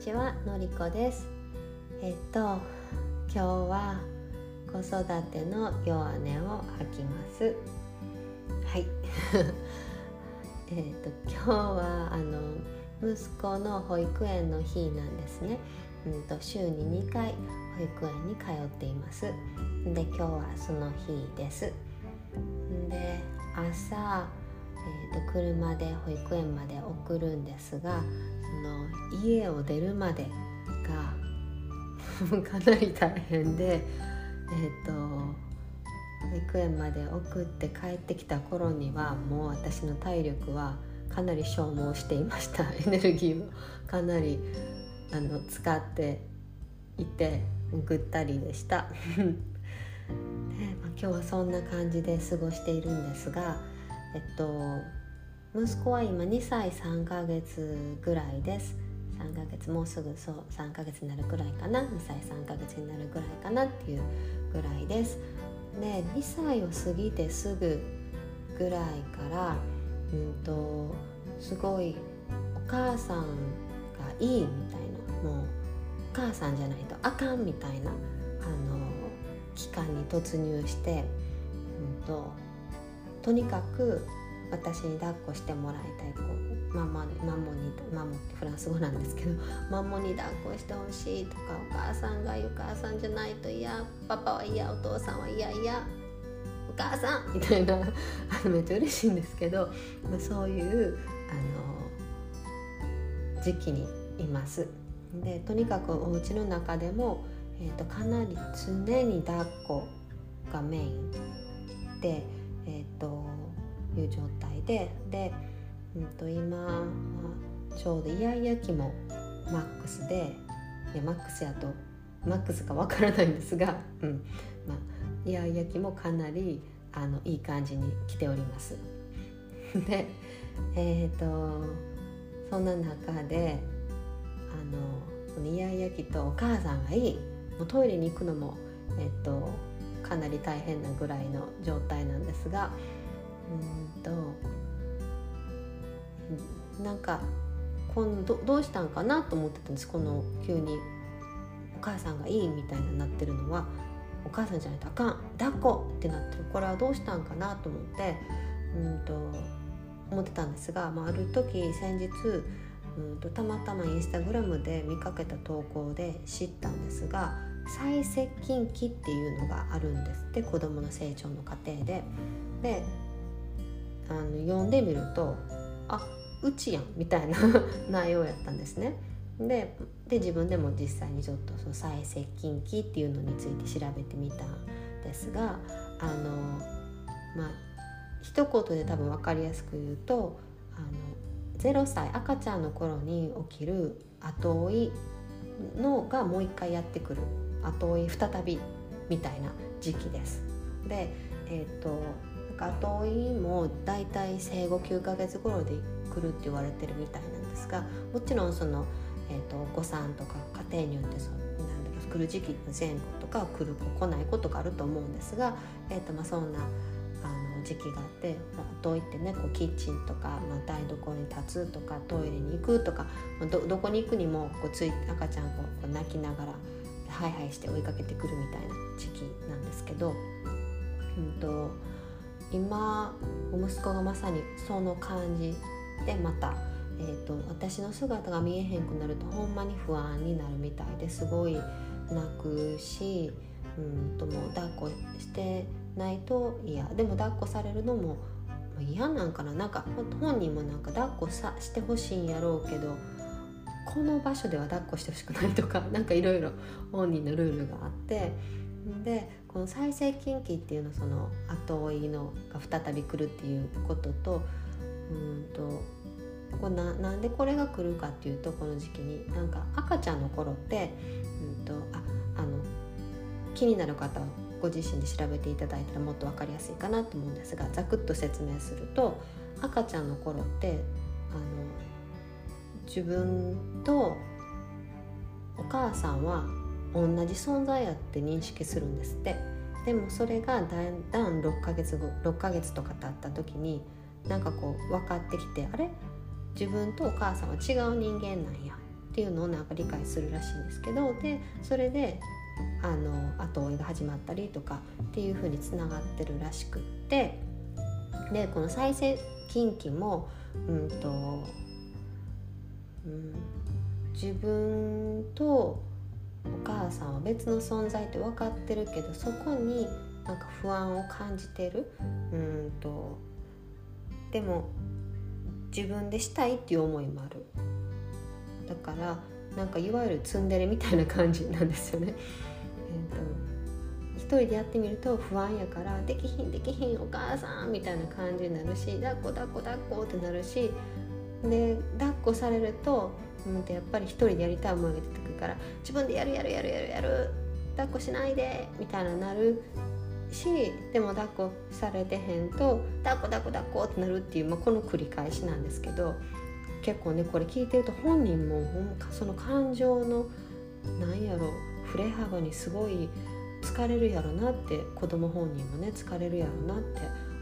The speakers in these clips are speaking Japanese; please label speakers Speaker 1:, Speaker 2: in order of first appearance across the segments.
Speaker 1: ちはのりこです。えっと今日は子育ての弱音を吐きます。はい。えっと今日はあの息子の保育園の日なんですね。うんと週に2回保育園に通っています。で今日はその日です。で朝えーと、車で保育園まで送るんですがの家を出るまでが かなり大変で、えーと、保育園まで送って帰ってきた頃にはもう私の体力はかなり消耗していました エネルギーをかなりあの使っていてぐったりでした。でまあ、今日はそんな感じで過ごしているんですがえっと息子は今2歳3ヶ月ぐらいです。3ヶ月もうすぐそう3ヶ月になるぐらいかな。2歳3ヶ月になるぐらいかなっていうぐらいです。で2歳を過ぎてすぐぐらいからうんとすごいお母さんがいいみたいなもうお母さんじゃないとあかんみたいなあの期間に突入して、うんととにかく私に抱っこしてもらいたいこうマママモにマモってフランス語なんですけど マモに抱っこしてほしいとかお母さんがいお母さんじゃないと嫌パパは嫌お父さんは嫌嫌お母さんみたいな あのめっちゃ嬉しいんですけど、まあ、そういうあの時期にいます。でとにかくお家の中でも、えーと、とかなり常に抱っこがメインで、えーという状態でで、うん、と今、ちょうどイヤイヤ期もマックスでいやマックスやとマックスかわからないんですが、うんまあ、イヤイヤ期もかなりあのいい感じに来ております。でえっ、ー、とそんな中であのイヤイヤ期とお母さんがいいもうトイレに行くのも、えっ、ー、とかなり大変なぐらいの状態なんですがうんとなんか今度どうしたんかなと思ってたんです。この急にお母さんがいいみたいになってるのはお母さんじゃないとあかん。抱っこってなってる。これはどうしたんかなと思ってうんと思ってたんですが、まあ、ある時先日うんとたまたまインスタグラムで見かけた投稿で知ったんですが再接近期っていうのがあるんですって。子どもの成長の過程で。であの読んでみるとあうちやんみたいな 内容やったんですね。でで自分でも実際にちょっとその再接近期っていうのについて調べてみたんですがあのまあ一言で多分分かりやすく言うとあの0歳赤ちゃんの頃に起きる後追いのがもう一回やってくる後追い再びみたいな時期です。で、えーと後追いもだいたい生後9ヶ月頃で来るって言われてるみたいなんですがもちろんその、えーと、お子さんとか家庭によってそのなんだろう来る時期の前後とか来る子来ないことがあると思うんですが、えーとまあ、そんなあの時期があって後追いってねこうキッチンとか、まあ、台所に立つとかトイレに行くとかどどこに行くにもこうつい赤ちゃんこう泣きながらハイハイして追いかけてくるみたいな時期なんですけど。うんと今息子がまさにその感じでまた、えーと、私の姿が見えへんくなるとほんまに不安になるみたいですごい泣くしうんともう抱っこしてないと嫌でも抱っこされるのも嫌なんかななんか本人もなんか抱っこさしてほしいんやろうけどこの場所では抱っこしてほしくないとか何かいろいろ本人のルールがあってでこの再生近畿っていうのその後追いのが再び来るっていうこととうんとこれななんでこれが来るかっていうとこの時期になんか赤ちゃんの頃って、うんと、ああの気になる方はご自身で調べていただいたらもっと分かりやすいかなと思うんですがざくっと説明すると赤ちゃんの頃ってあの自分とお母さんは同じ存在やって認識するんですって。でもそれがだんだん6ヶ月後6ヶ月とか経った時になんかこう分かってきてあれ？自分とお母さんは違う人間なんや。っていうのをなんか理解するらしいんですけどでそれであの後追いが始まったりとかっていう風につながってるらしくって。でこの再生近畿もうんと、うん、自分とお母さんは別の存在って分かってるけどそこになんか不安を感じてるうんとでも自分でしたいっていう思いもあるだからなんかいわゆるツンデレみたいな感じなんですよね。えーと、一人でやってみると不安やから「できひんできひんお母さん」みたいな感じになるし「抱っこ抱っこ抱っこ」ってなるしで抱っこされると,、うん、とやっぱり一人でやりたい思いが出てくるから「自分でやるやるやるやるやる抱っこしないで」みたいななるしでも抱っこされてへんと「抱っこ抱っこ抱っこ」ってなるっていう、まあ、この繰り返しなんですけど結構ねこれ聞いてると本人もその感情のなんやろ振れ幅にすごい疲れるやろなって子供本人もね疲れるやろなって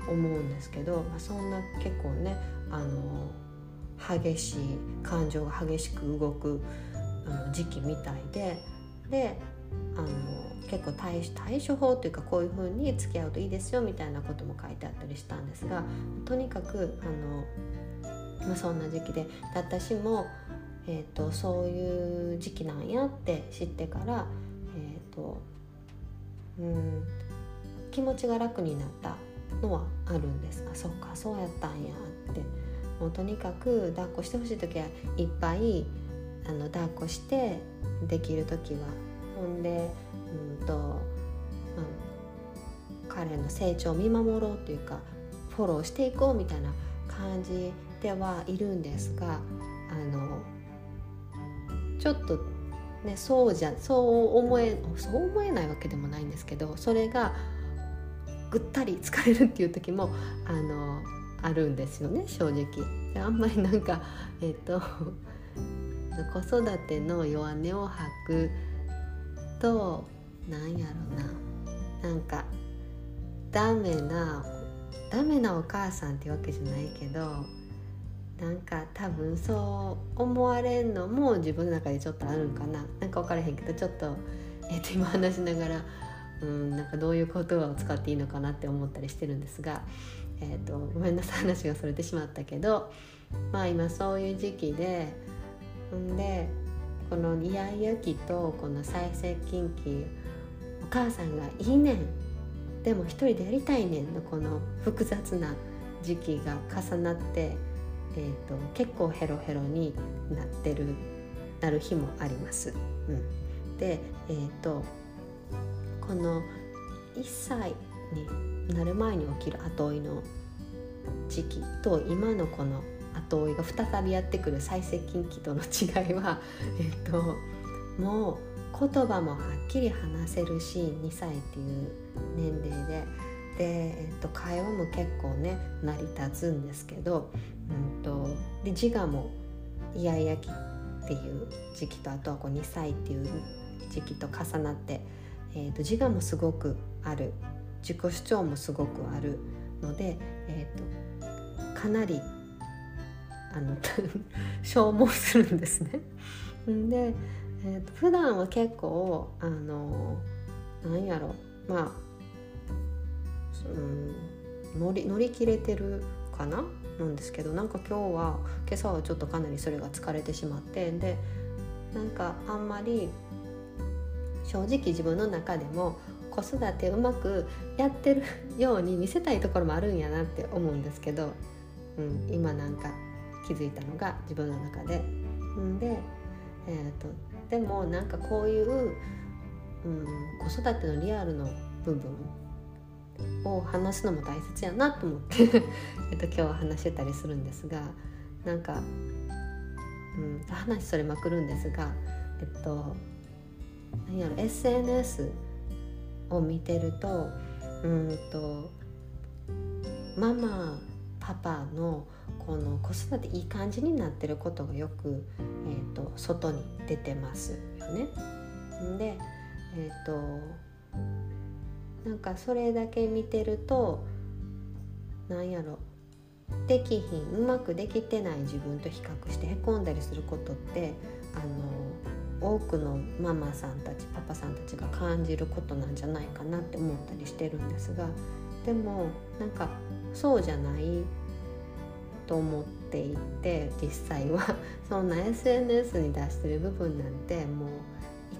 Speaker 1: 思うんですけど、まあ、そんな結構ねあの激しい感情が激しく動く時期みたいでであの結構対対処法というかこういう風に付き合うといいですよみたいなことも書いてあったりしたんですがとにかくあの、まあ、そんな時期で私も、えーと、そういう時期なんやって知ってから、えーとうん、気持ちが楽になったのはあるんです。あそっかそうやったんやって。もうとにかく抱っこしてほしい時はいっぱいあの抱っこしてできる時は。ほんでうんと、まあ、彼の成長を見守ろうというかフォローしていこうみたいな感じではいるんですがあのちょっとねそうじゃそう思えそう思えないわけでもないんですけどそれがぐったり疲れるっていう時もあのあるんですよね正直。あんまりなんか えっ、と 子育ての弱音を吐くとなんやろななんかダメなダメなお母さんってわけじゃないけどなんか多分そう思われんのも自分の中でちょっとあるんかななんか分からへんけどちょっと,、えー、と今話しながらうんなんかどういう言葉を使っていいのかなって思ったりしてるんですが、えーと、ごめんなさい話がそれてしまったけど まあ今そういう時期でんでこのイヤイヤ期とこの再接近期お母さんがいいねんでも一人でやりたいねんのこの複雑な時期が重なって、えーと、結構ヘロヘロになってるなる日もあります。うん、で、えーと、この1歳になる前に起きる後追いの時期と今のこの後追いが再びやってくる再接近期との違いは、えっと、もう言葉もはっきり話せるし2歳っていう年齢で。で、えっと、会話も結構ね成り立つんですけど、うんと、で自我もイヤイヤ期っていう時期とあとはこう2歳っていう時期と重なって、えっと、自我もすごくある自己主張もすごくあるので、えっと、かなりあの消耗するんですね。で、えーと、普段は結構あのなんやろ。まあ、うん、乗り乗り切れてるかな？なんですけどなんか今日は今朝はちょっとかなりそれが疲れてしまってでなんかあんまり正直自分の中でも子育てうまくやってる ように見せたいところもあるんやなって思うんですけど、うん、今なんか気づいたのが自分の中で。んで、えーと、でもなんかこういう、うん、子育てのリアルの部分を話すのも大切やなと思って えと今日は話してたりするんですがなんか、うん、話それまくるんですがえっと何やろ SNS を見てるとうんとママパパのこの子育ていい感じになってることがよく、えーと、外に出てますよね。でえっ、ー、となんかそれだけ見てるとなんやろできひんうまくできてない自分と比較してへこんだりすることってあの多くのママさんたちパパさんたちが感じることなんじゃないかなって思ったりしてるんですがでもなんかそうじゃないと思っていて実際は。そんな SNS に出してる部分なんてもう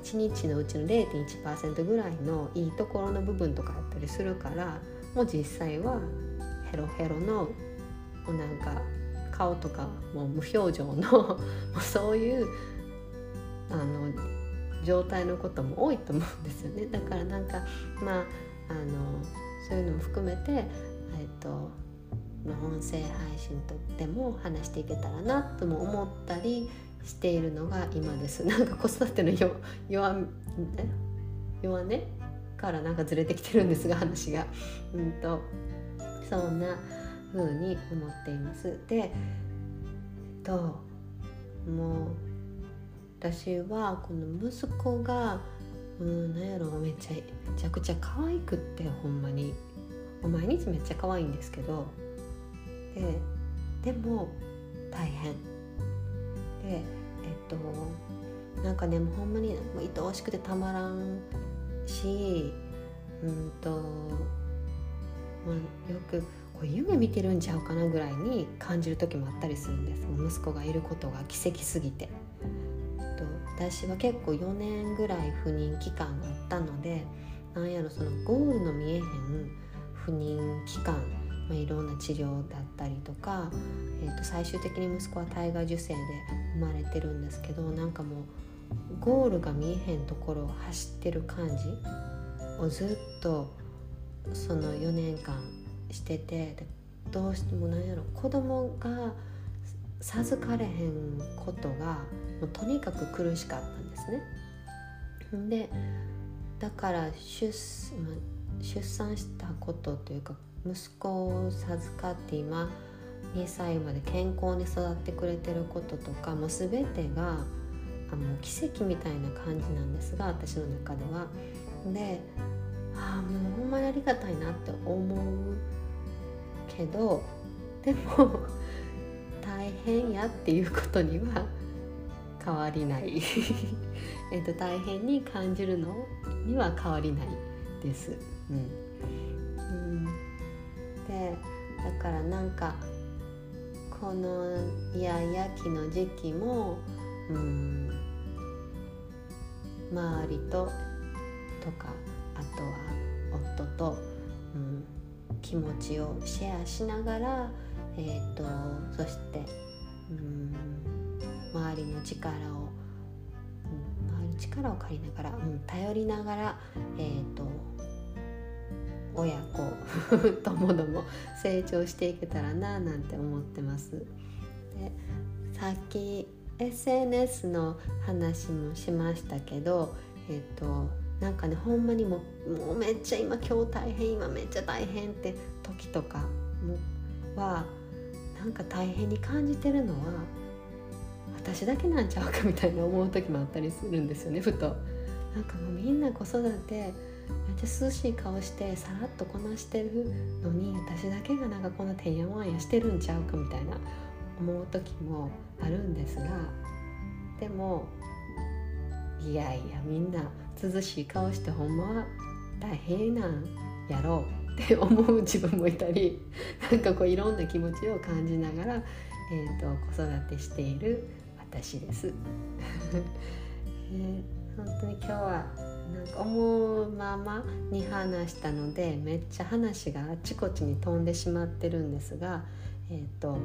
Speaker 1: 1日のうちの0.1%ぐらいのいいところの部分とかあったりするからもう実際はヘロヘロのなんか顔とかもう無表情の もうそういうあの状態のことも多いと思うんですよね。だからなんかまああのそういうのも含めてえっとまあ音声配信とでも話していけたらなとも思ったりしているのが今です。なんか子育ての弱弱弱音？からなんかずれてきてるんですが 話が。うんとそんな風に思っています。でえっともう私はこの息子がうん何やろめちゃめちゃくちゃ可愛くってほんまに。毎日めっちゃ可愛いんですけど。ででも大変。でえっとなんかねもうほんまにもう愛おしくてたまらんしうんと、まあ、よくこう夢見てるんちゃうかなぐらいに感じる時もあったりするんです。息子がいることが奇跡すぎて。私は結構4年ぐらい不妊期間があったのでなんやろそのゴールの見えへん不妊期間まあ、いろんな治療だったりとか、えー、と最終的に息子は体外受精で生まれてるんですけどなんかもうゴールが見えへんところを走ってる感じをずっとその4年間しててどうしてもなんやろ子供が授かれへんことがもうとにかく苦しかったんですね。でだから出,、出産したことというか息子を授かって今2歳まで健康に育ってくれてることとかもう全てがあの奇跡みたいな感じなんですが私の中では。でああもうほんまにありがたいなって思うけどでも大変やっていうことには変わりない。えと大変に感じるのには変わりないです。うん、うん。でだからなんかこのイヤイヤ期の時期もうん周りととかあとは夫と、うん、気持ちをシェアしながら、えーと、そして、うん、周りの力を、うん、周りの力を借りながら、うん、頼りながら、えーと親子ともども成長していけたらななんて思ってます。でさっき SNS の話もしましたけどえっ、となんかねほんまにももうめっちゃ今今日大変今めっちゃ大変って時とかはなんか大変に感じてるのは私だけなんちゃうかみたいな思う時もあったりするんですよねふと。なんかもうみんな子育てめっちゃ涼しい顔してさらっとこなしてるのに私だけがなんかこんなてんやわんやしてるんちゃうかみたいな思う時もあるんですがでもいやいやみんな涼しい顔してほんまは大変なんやろうって思う自分もいたりなんかこういろんな気持ちを感じながら、えーと、子育てしている私です。え ー、本当に今日はなんか思うままに話したのでめっちゃ話があちこちに飛んでしまってるんですが、えーと、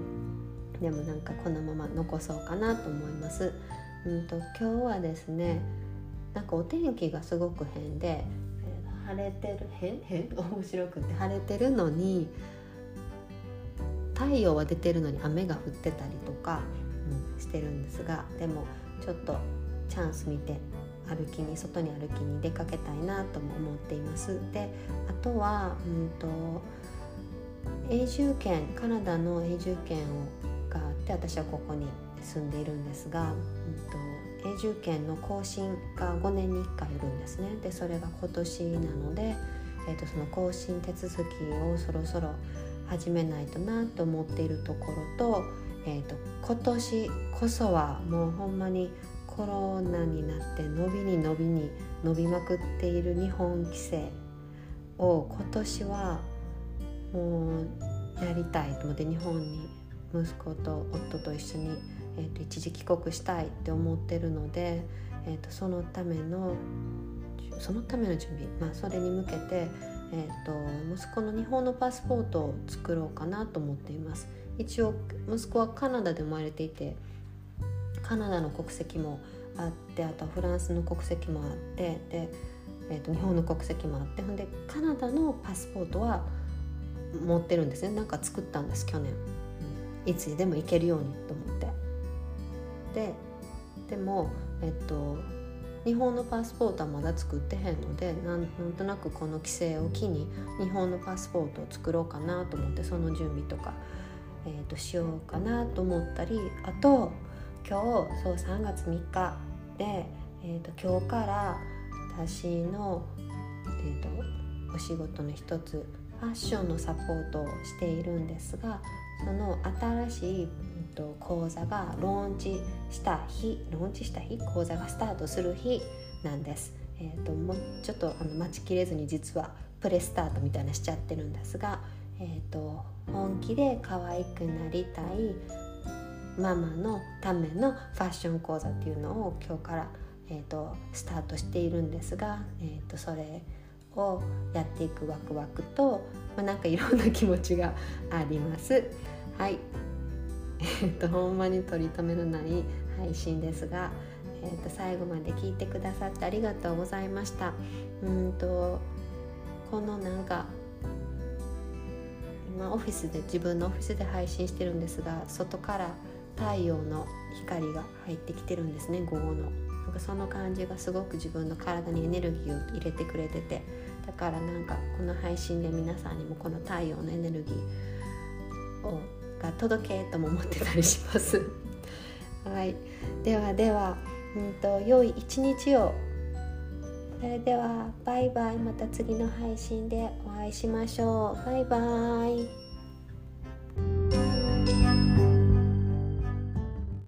Speaker 1: でもなんかこのまま残そうかなと思います。うんと今日はですねなんかお天気がすごく変で、えー、晴れてる変変面白くて晴れてるのに太陽は出てるのに雨が降ってたりとか、うん、してるんですがでもちょっとチャンス見て歩きに外に歩きに出かけたいなとも思っています。であとは、うんと、永住権カナダの永住権をがあって私はここに住んでいるんですが、うんと、永住権の更新が5年に1回いるんですね。でそれが今年なので、えーと、その更新手続きをそろそろ始めないとなと思っているところと,、えーと今年こそはもうほんまにコロナになって伸びに伸びに伸びまくっている日本規制を今年はもうやりたいと思って日本に息子と夫と一緒に、えーと、一時帰国したいって思ってるので、えーと、そのためのそのための準備、まあ、それに向けて、えーと、と息子の日本のパスポートを作ろうかなと思っています。一応息子はカナダで生まれていてカナダの国籍もあってあとはフランスの国籍もあってで、えー、と日本の国籍もあってほんでカナダのパスポートは持ってるんですね。なんか作ったんです去年、うん、いつでも行けるようにと思ってでもえっと日本のパスポートはまだ作ってへんのでなんとなくこの規制を機に日本のパスポートを作ろうかなと思ってその準備とか、えー、としようかなと思ったりあと今日そう3月3日で、えーと、今日から私の、えーと、お仕事の一つファッションのサポートをしているんですがその新しい、と、講座がローンチした日ローンチした日講座がスタートする日なんです。えー、ともうちょっとあの待ちきれずに実はプレスタートみたいなしちゃってるんですが、えー、と本気で可愛くなりたいママのためのファッション講座っていうのを今日から、えーと、スタートしているんですが、えーと、それをやっていくワクワクと、まあ、なんかいろんな気持ちがあります。はい、えーと、ほんまに取り留めのない配信ですが、えー、と最後まで聞いてくださってありがとうございました。うんとこのなんか今オフィスで自分のオフィスで配信してるんですが外から太陽の光が入ってきてるんですね午後のなんかその感じがすごく自分の体にエネルギーを入れてくれててだからなんかこの配信で皆さんにもこの太陽のエネルギーをが届けとも思ってたりします。はい。ではでは、うんと、良い一日を。それではバイバイ。また次の配信でお会いしましょう。バイバイ。